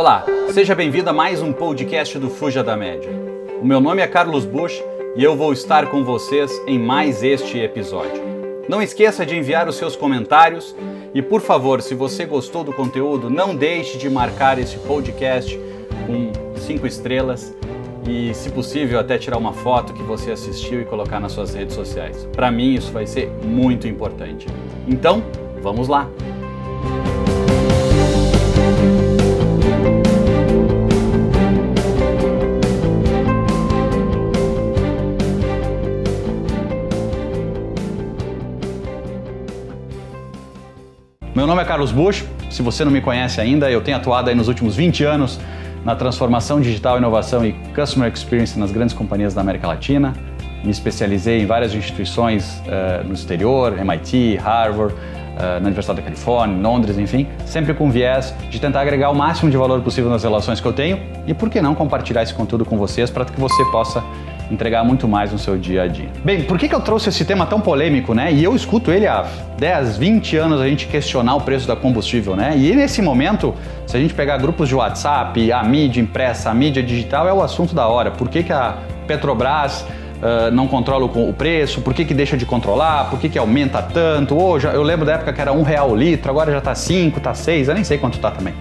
Olá, seja bem-vindo a mais um podcast do Fuja da Média. O meu nome é Carlos Bush e eu vou estar com vocês em mais este episódio. Não esqueça de enviar os seus comentários e, por favor, se você gostou do conteúdo, não deixe de marcar esse podcast com cinco estrelas e, se possível, até tirar uma foto que você assistiu e colocar nas suas redes sociais. Para mim, isso vai ser muito importante. Então, vamos lá! Meu nome é Carlos Bush. Se você não me conhece ainda, eu tenho atuado nos últimos 20 anos na transformação digital, inovação e customer experience nas grandes companhias da América Latina. Me especializei em várias instituições uh, no exterior, MIT, Harvard, na Universidade da Califórnia, Londres, enfim, sempre com viés de tentar agregar o máximo de valor possível nas relações que eu tenho e, por que não, compartilhar esse conteúdo com vocês para que você possa entregar muito mais no seu dia a dia. Bem, por que, que eu trouxe esse tema tão polêmico, né? E eu escuto ele há 10, 20 anos a gente questionar o preço da combustível, né? E nesse momento, se a gente pegar grupos de WhatsApp, a mídia impressa, a mídia digital, é o assunto da hora. Por que, que a Petrobras Uh, não controla o, preço, por que, que deixa de controlar, por que, que aumenta tanto. Hoje eu lembro da época que era um real o litro, agora já está cinco, está seis, eu nem sei quanto está também.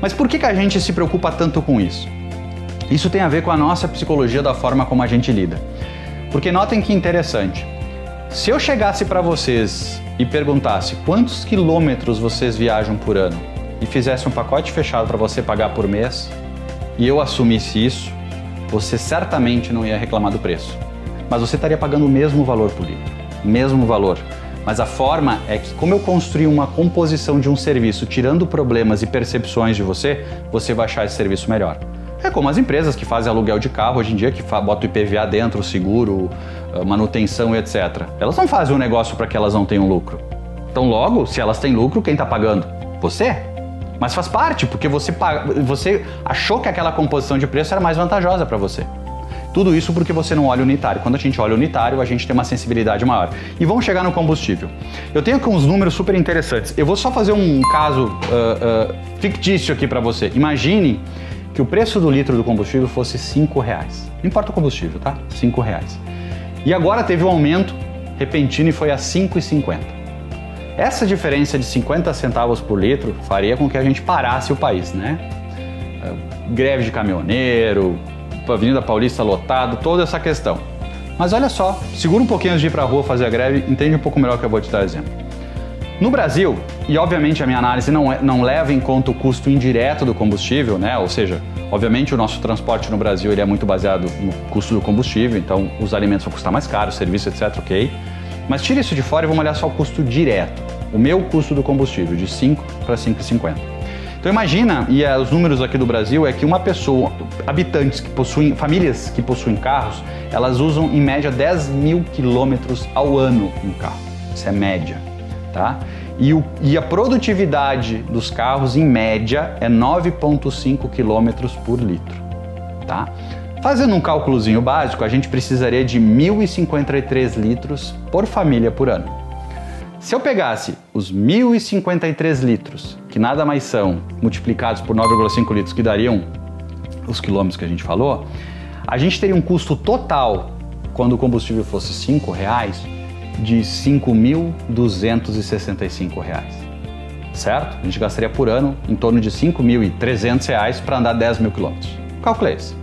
Mas por que, que a gente se preocupa tanto com isso? Isso tem a ver com a nossa psicologia da forma como a gente lida. Porque notem que interessante. Se eu chegasse para vocês e perguntasse quantos quilômetros vocês viajam por ano e fizesse um pacote fechado para você pagar por mês e eu assumisse isso, você certamente não ia reclamar do preço. Mas você estaria pagando o mesmo valor por litro, mesmo valor. Mas a forma é que, como eu construí uma composição de um serviço tirando problemas e percepções de você, você vai achar esse serviço melhor. É como as empresas que fazem aluguel de carro hoje em dia, que botam IPVA dentro, seguro, manutenção etc. Elas não fazem um negócio para que elas não tenham lucro. Então, logo, se elas têm lucro, quem está pagando? Você. Mas faz parte, porque você, você achou que aquela composição de preço era mais vantajosa para você. Tudo isso porque você não olha unitário. Quando a gente olha unitário, a gente tem uma sensibilidade maior. E vamos chegar no combustível. Eu tenho aqui uns números super interessantes. Eu vou só fazer um caso uh, uh, fictício aqui para você. Imagine que o preço do litro do combustível fosse cinco reais. Não importa o combustível, tá? Cinco reais. E agora teve um aumento repentino e foi a 5,50. Essa diferença de 50 centavos por litro faria com que a gente parasse o país, né? É, greve de caminhoneiro, Avenida Paulista lotado, toda essa questão. Mas olha só, segura um pouquinho antes de ir para a rua fazer a greve, entende um pouco melhor que eu vou te dar exemplo. No Brasil, e obviamente a minha análise não, é, não leva em conta o custo indireto do combustível, né? Ou seja, obviamente o nosso transporte no Brasil ele é muito baseado no custo do combustível, então os alimentos vão custar mais caro, serviço, etc, ok? Mas tira isso de fora e vamos olhar só o custo direto. O meu custo do combustível, de 5 para 5,50. Então imagina, e os números aqui do Brasil é que uma pessoa, habitantes que possuem, famílias que possuem carros, elas usam em média 10 mil quilômetros ao ano um carro. Isso é média tá? E, o, e a produtividade dos carros, em média, é 9,5 km por litro, tá? Fazendo um cálculozinho básico, a gente precisaria de 1.053 litros por família por ano. Se eu pegasse os 1.053 litros, que nada mais são, multiplicados por 9,5 litros, que dariam os quilômetros que a gente falou, a gente teria um custo total, quando o combustível fosse R$ reais, de R$ 5.265. Certo? A gente gastaria por ano em torno de R$ 5.300 para andar 10 mil quilômetros. Calculei isso.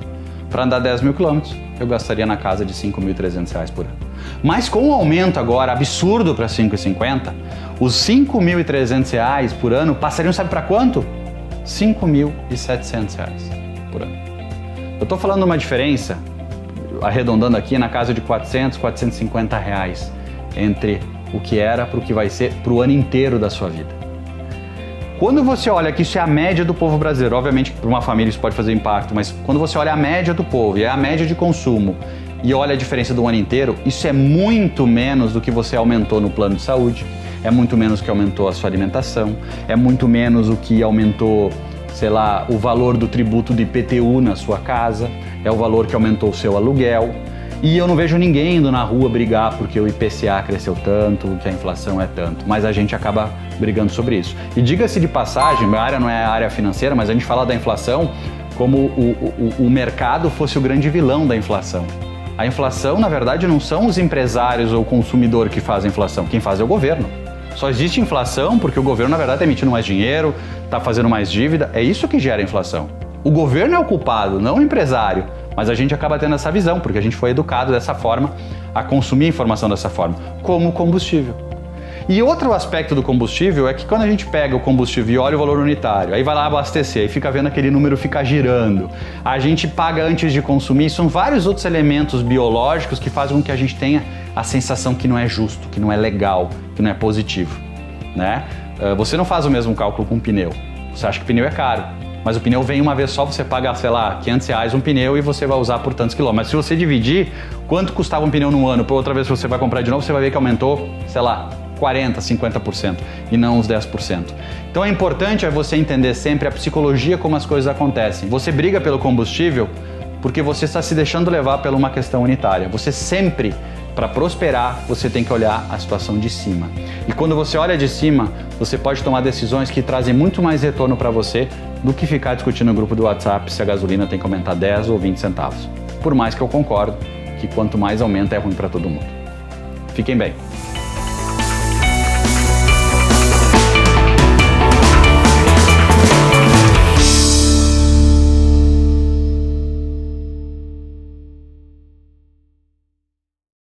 Para andar 10 mil quilômetros, eu gastaria na casa de R$ 5.300 por ano. Mas com o aumento agora absurdo para R$ 5,50, os R$ 5.300 por ano passariam, sabe para quanto? R$ 5.700 por ano. Eu estou falando uma diferença, arredondando aqui, na casa de 400, 450 reais entre o que era para o que vai ser para o ano inteiro da sua vida. Quando você olha que isso é a média do povo brasileiro, obviamente para uma família isso pode fazer impacto, mas quando você olha a média do povo e é a média de consumo e olha a diferença do ano inteiro, isso é muito menos do que você aumentou no plano de saúde, é muito menos que aumentou a sua alimentação, é muito menos o que aumentou, sei lá, o valor do tributo do IPTU na sua casa, é o valor que aumentou o seu aluguel. E eu não vejo ninguém indo na rua brigar porque o IPCA cresceu tanto, que a inflação é tanto, mas a gente acaba brigando sobre isso. E diga-se de passagem, minha área não é a área financeira, mas a gente fala da inflação como o, o, o mercado fosse o grande vilão da inflação. A inflação, na verdade, não são os empresários ou o consumidor que fazem a inflação, quem faz é o governo. Só existe inflação porque o governo, na verdade, está emitindo mais dinheiro, está fazendo mais dívida. É isso que gera inflação. O governo é o culpado, não o empresário. Mas a gente acaba tendo essa visão, porque a gente foi educado dessa forma, a consumir informação dessa forma, como combustível. E outro aspecto do combustível é que quando a gente pega o combustível e olha o valor unitário, aí vai lá abastecer e fica vendo aquele número ficar girando, a gente paga antes de consumir, são vários outros elementos biológicos que fazem com que a gente tenha a sensação que não é justo, que não é legal, que não é positivo. Né? Ah, você não faz o mesmo cálculo com pneu. Você acha que pneu é caro, mas o pneu vem uma vez só, você paga, sei lá, 500 reais um pneu e você vai usar por tantos quilômetros. Mas se você dividir quanto custava um pneu no ano, por outra vez você vai comprar de novo, você vai ver que aumentou, sei lá, 40%, 50% e não os 10%. Então é importante é você entender sempre a psicologia como as coisas acontecem. Você briga pelo combustível porque você está se deixando levar por uma questão unitária. Você sempre, para prosperar, você tem que olhar a situação de cima. E quando você olha de cima, você pode tomar decisões que trazem muito mais retorno para você do que ficar discutindo no grupo do WhatsApp se a gasolina tem que aumentar 10 ou 20 centavos. Por mais que eu concordo que quanto mais aumenta é ruim para todo mundo. Fiquem bem.